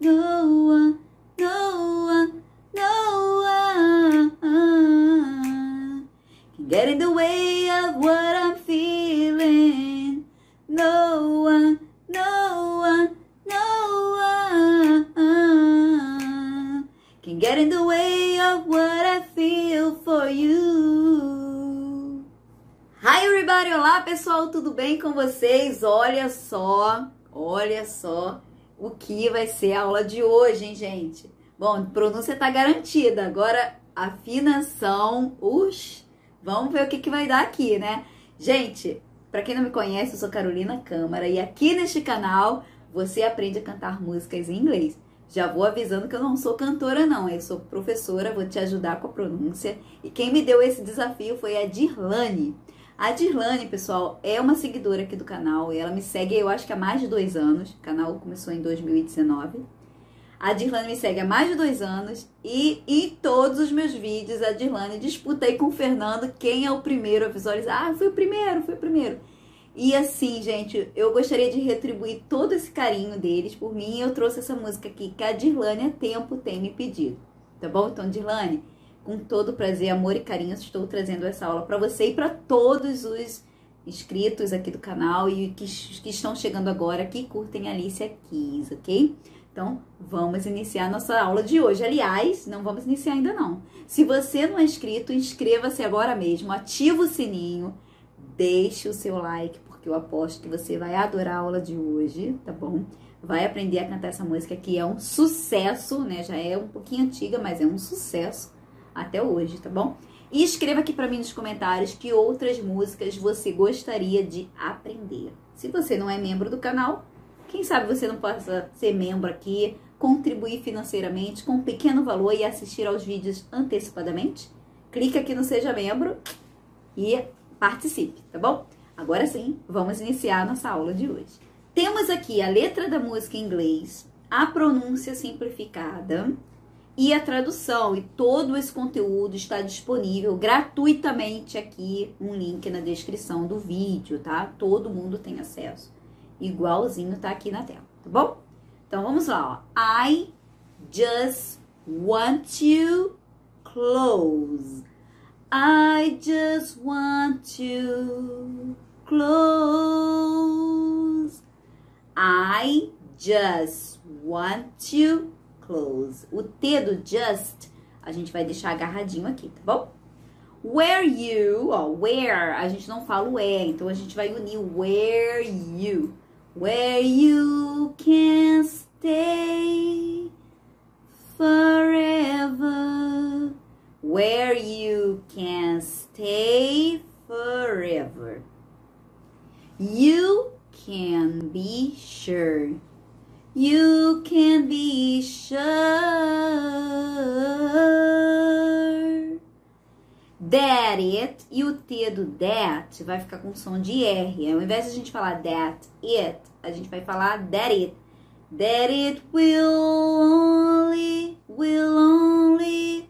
no que vai ser a aula de hoje, hein, gente? Bom, pronúncia tá garantida, agora afinação, ux, vamos ver o que, que vai dar aqui, né? Gente, para quem não me conhece, eu sou Carolina Câmara e aqui neste canal você aprende a cantar músicas em inglês. Já vou avisando que eu não sou cantora, não. Eu sou professora, vou te ajudar com a pronúncia. E quem me deu esse desafio foi a Dirlane. A Dirlane, pessoal, é uma seguidora aqui do canal. E ela me segue, eu acho que há mais de dois anos. O canal começou em 2019. A Dirlane me segue há mais de dois anos. E em todos os meus vídeos, a Dirlane disputa aí com o Fernando quem é o primeiro a visualizar. Ah, fui o primeiro, fui o primeiro. E assim, gente, eu gostaria de retribuir todo esse carinho deles por mim. Eu trouxe essa música aqui que a Dirlane há tempo tem me pedido. Tá bom? Então, Dirlane, com todo prazer, amor e carinho, estou trazendo essa aula para você e para todos os inscritos aqui do canal e que, que estão chegando agora, que curtem Alicia Keys, ok? Então, vamos iniciar nossa aula de hoje. Aliás, não vamos iniciar ainda não. Se você não é inscrito, inscreva-se agora mesmo, ativa o sininho, deixe o seu like, porque eu aposto que você vai adorar a aula de hoje, tá bom? Vai aprender a cantar essa música que é um sucesso, né? Já é um pouquinho antiga, mas é um sucesso até hoje, tá bom? E escreva aqui para mim nos comentários que outras músicas você gostaria de aprender. Se você não é membro do canal, quem sabe você não possa ser membro aqui, contribuir financeiramente com um pequeno valor e assistir aos vídeos antecipadamente? Clique aqui no Seja Membro e participe, tá bom? Agora sim, vamos iniciar a nossa aula de hoje. Temos aqui a letra da música em inglês, a pronúncia simplificada e a tradução. E todo esse conteúdo está disponível gratuitamente aqui, um link na descrição do vídeo, tá? Todo mundo tem acesso. Igualzinho tá aqui na tela, tá bom? Então vamos lá, ó. I just want to close. I just want to close. I just want to close. O T do just a gente vai deixar agarradinho aqui, tá bom? Where you, ó, where, a gente não fala o é, então a gente vai unir where you. Where you can stay forever. Where you can stay forever. You can be sure. You can be that it e o T do that vai ficar com som de R. Ao invés de a gente falar that it, a gente vai falar that it. That it will only, will only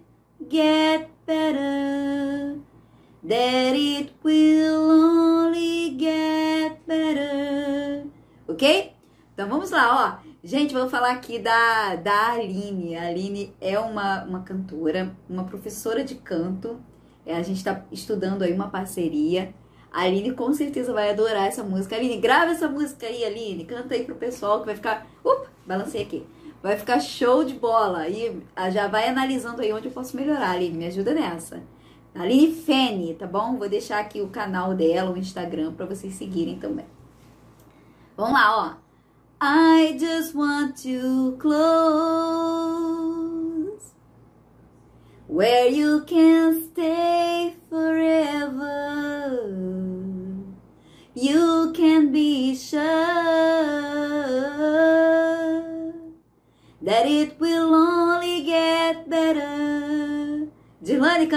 get better. That it will only get better. Ok? Então vamos lá, ó. Gente, vou falar aqui da, da Aline. A Aline é uma, uma cantora, uma professora de canto. É, a gente está estudando aí uma parceria. A Aline com certeza vai adorar essa música. Aline, grava essa música aí, Aline. Canta aí pro pessoal que vai ficar. Up, balancei aqui. Vai ficar show de bola. E já vai analisando aí onde eu posso melhorar, Aline. Me ajuda nessa. Aline Fene, tá bom? Vou deixar aqui o canal dela, o Instagram, para vocês seguirem também. Vamos lá, ó. I just want to close where you can stay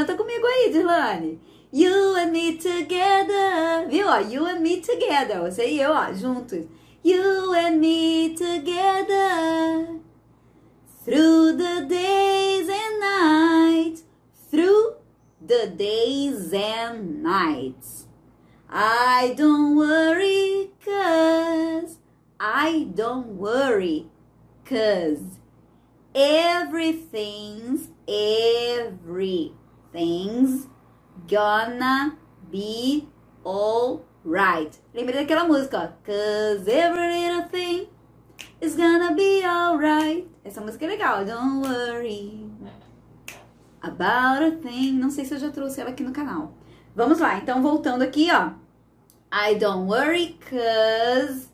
canta comigo aí, Dirlane. You and me together. Viu? You and me together. Você e eu, ó, juntos. You and me together. Through the days and nights. Through the days and nights. I don't worry, cause I don't worry, Cause everything's, everything's gonna be alright. Lembrei daquela música, ó. Cause every little thing is gonna be alright. Essa música é legal. Don't worry about a thing. Não sei se eu já trouxe ela aqui no canal. Vamos lá, então voltando aqui, ó. I don't worry cause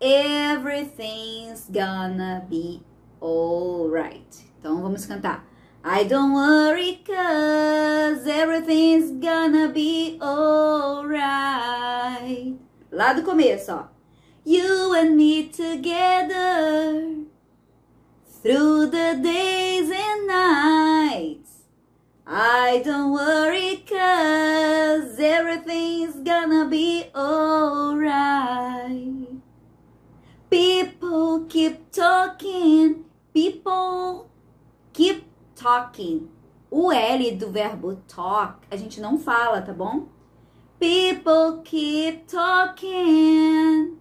everything's gonna be alright. Então vamos cantar. I don't worry cause everything's gonna be alright. Lá do começo, ó. You and me together through the days and nights. I don't worry cause everything's gonna be alright. People keep talking, people keep talking. O L do verbo talk a gente não fala, tá bom? People keep talking.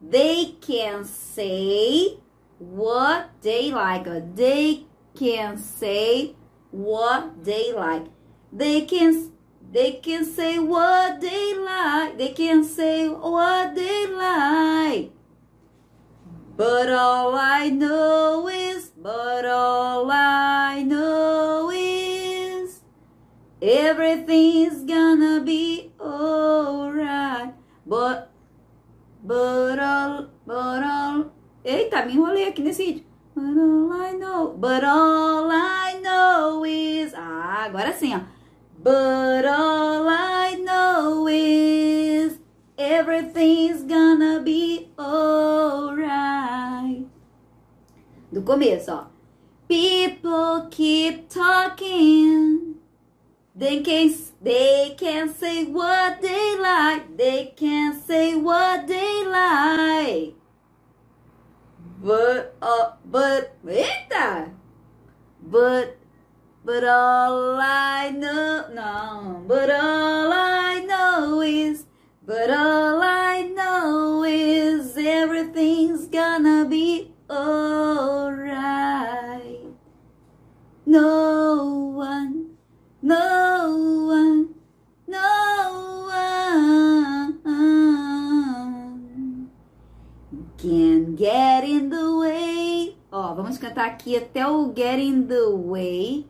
They can say what they like. They can say what they like. They can they can say what they like. They can say what they like. But all I know is, but all everything's gonna be alright. But, but all, but all. Eita, me enrolei aqui nesse vídeo. But all I know, but all I know is. Ah, agora sim, ó. But all I know is, everything's gonna be alright. Do começo, ó. People keep talking. They can, they can say what they like. They can say what they like. But, uh, but, eita! But, but all I know, no, but all I know is, but all I know is everything's gonna be alright. No one, no vamos cantar aqui até o get in the way.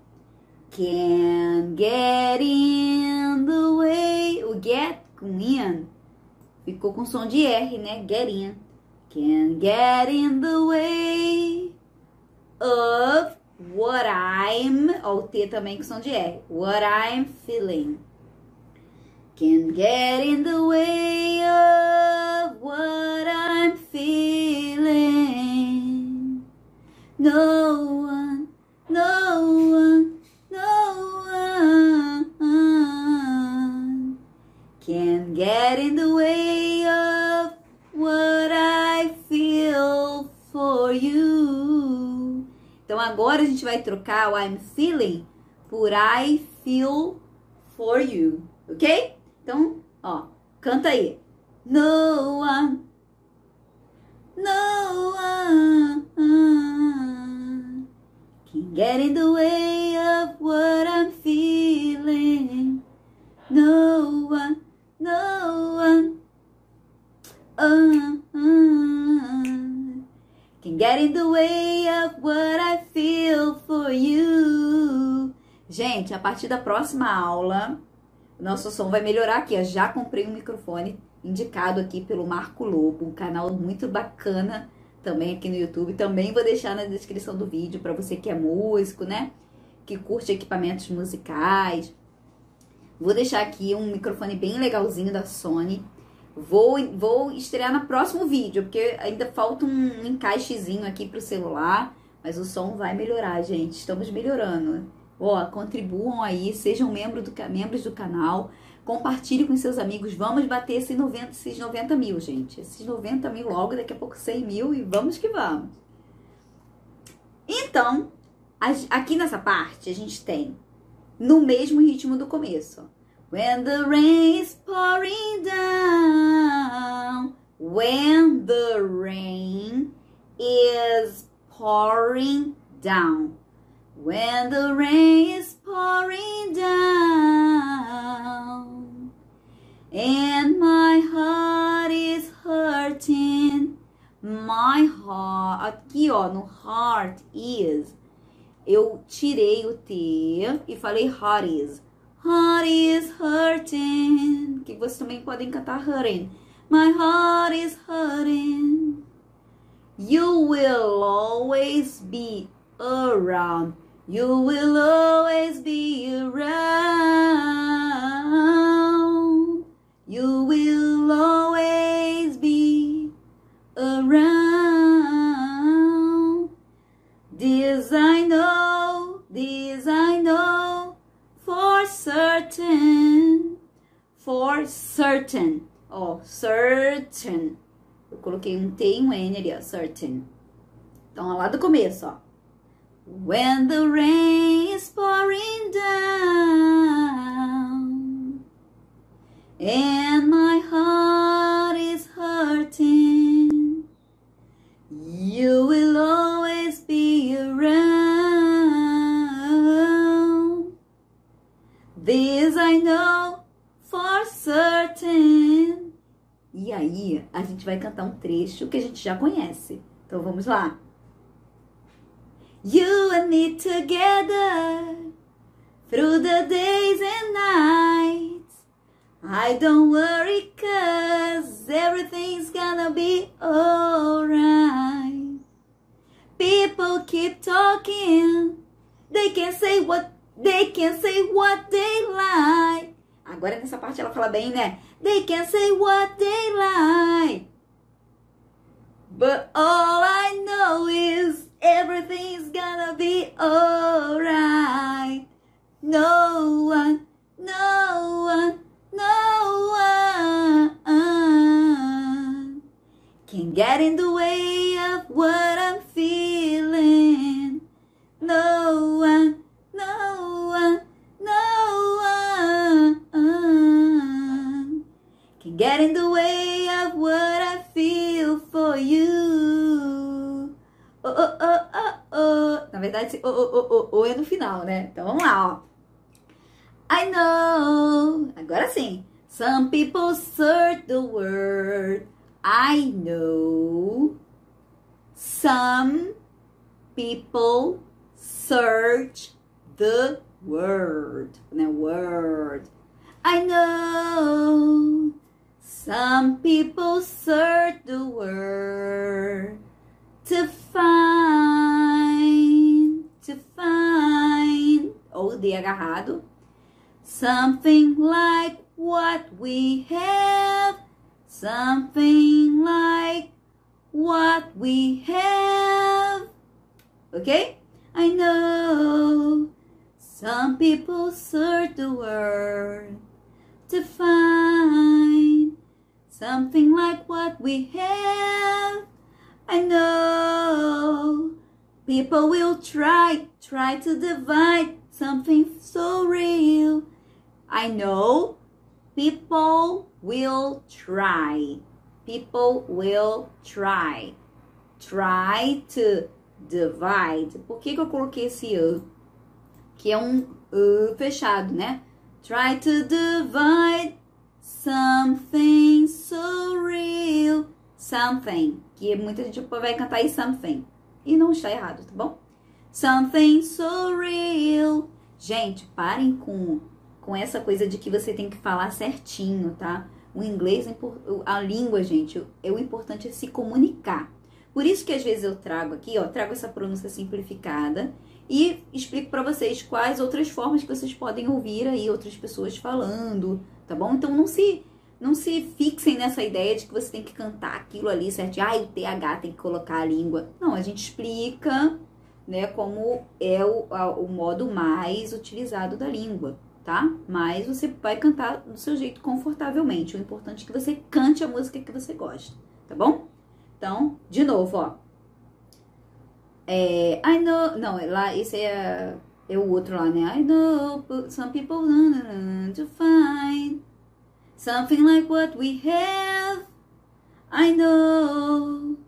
Can get in the way. O get com in ficou com som de R, né? Get in. Can get in the way of what I'm. O T também com som de R. What I'm feeling. Can get in the way trocar o I'm feeling por I feel for you, ok? Então, ó, canta aí. No one, no one can get in the way Gente, a partir da próxima aula, nosso som vai melhorar aqui. Eu já comprei um microfone indicado aqui pelo Marco Lobo, um canal muito bacana também aqui no YouTube. Também vou deixar na descrição do vídeo para você que é músico, né? Que curte equipamentos musicais. Vou deixar aqui um microfone bem legalzinho da Sony. Vou, vou estrear no próximo vídeo, porque ainda falta um encaixezinho aqui pro celular. Mas o som vai melhorar, gente. Estamos melhorando. Ó, contribuam aí, sejam membro do, membros do canal. Compartilhe com seus amigos. Vamos bater esses 90, esses 90 mil, gente. Esses 90 mil logo, daqui a pouco 100 mil e vamos que vamos. Então, aqui nessa parte a gente tem no mesmo ritmo do começo. When the rain is pouring down, when the rain is pouring down. When the rain is pouring down. And my heart is hurting. My heart. Aqui, ó, no heart is. Eu tirei o T e falei heart is. Heart is hurting. Que vocês também podem cantar hurting. My heart is hurting. You will always be around. You will always be around. You will always be around. This I know, this I know for certain. For certain. Ó, certain. Eu coloquei um T e um N ali, ó, certain. Então, lá do começo, ó. When the rain is pouring down and my heart is hurting, you will always be around. This I know for certain. E aí, a gente vai cantar um trecho que a gente já conhece. Então vamos lá. You and me together through the days and nights. I don't worry cause everything's gonna be alright. People keep talking. They can say what they can say what they like. Agora nessa parte ela fala bem, né? They can say what they like. But all Oh, oh, oh, oh. Na verdade, esse oh, oh, oh, oh, é no final, né? Então vamos lá, ó. I know. Agora sim. Some people search the word. I know. Some people search the word. Né? Word. I know. Some people search the word to find, to find, ou de agarrado, something like what we have, something like what we have. Okay? I know some people search the world to find something like what we have. I know people will try, try to divide something so real. I know people will try. People will try. Try to divide. Por que, que eu coloquei esse U? Que é um U fechado, né? Try to divide something so real. Something. Que muita gente vai cantar aí something. E não está errado, tá bom? Something so real. Gente, parem com, com essa coisa de que você tem que falar certinho, tá? O inglês, a língua, gente, é o importante é se comunicar. Por isso que às vezes eu trago aqui, ó, trago essa pronúncia simplificada e explico para vocês quais outras formas que vocês podem ouvir aí outras pessoas falando, tá bom? Então não se não se fixem nessa ideia de que você tem que cantar aquilo ali certo? Ah, o TH tem que colocar a língua. Não, a gente explica, né, como é o, a, o modo mais utilizado da língua, tá? Mas você vai cantar do seu jeito confortavelmente. O importante é que você cante a música que você gosta, tá bom? Então, de novo, ó. É, I know. Não, lá, esse é, é o outro lá, né? I know some people to find something like what we have. I know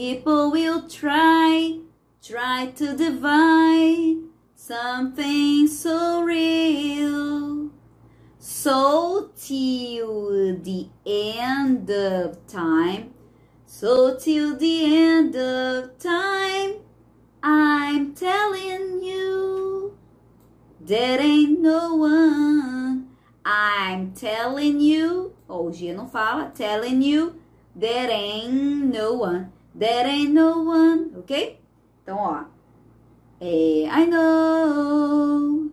People will try, try to divide something so real. So till the end of time, so till the end of time, I'm telling you, there ain't no one. I'm telling you, oh, Gia não fala, telling you, there ain't no one. There ain't no one, ok? Então, I know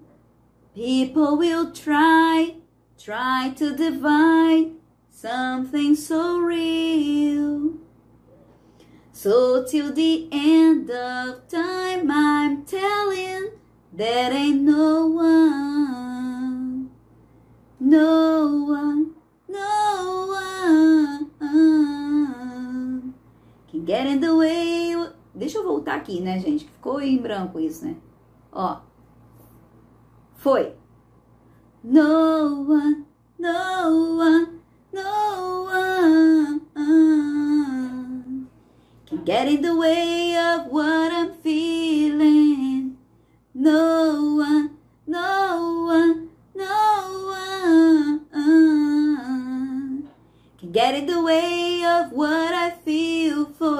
people will try, try to divide something so real. So till the end of time, I'm telling there ain't no one, no one, no one can get in the way. Deixa eu voltar aqui, né, gente? Ficou em branco isso, né? Ó, foi. No one, no one, no one can get in the way of what I'm feeling.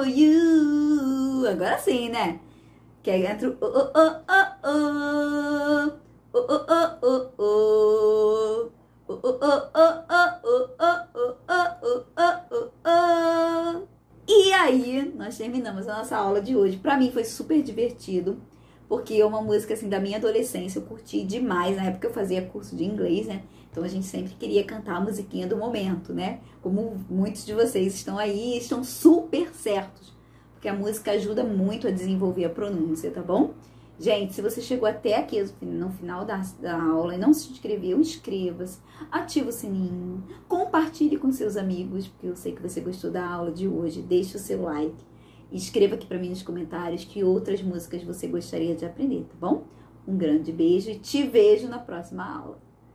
You. Agora sim, né? Que aí entra o oh, oh, oh, oh, oh, oh, oh, oh, oh. Oh, oh, oh, oh, oh, oh, oh, oh, oh, oh, oh. E aí, nós terminamos a nossa aula de hoje. Para mim foi super divertido, porque é uma música assim da minha adolescência, eu curti demais. Na época eu fazia curso de inglês, né? Então a gente sempre queria cantar a musiquinha do momento, né? Como muitos de vocês estão aí estão super certos, porque a música ajuda muito a desenvolver a pronúncia, tá bom? Gente, se você chegou até aqui no final da, da aula e não se inscreveu, inscreva-se, ativa o sininho, compartilhe com seus amigos, porque eu sei que você gostou da aula de hoje. Deixe o seu like escreva aqui para mim nos comentários que outras músicas você gostaria de aprender, tá bom? Um grande beijo e te vejo na próxima aula.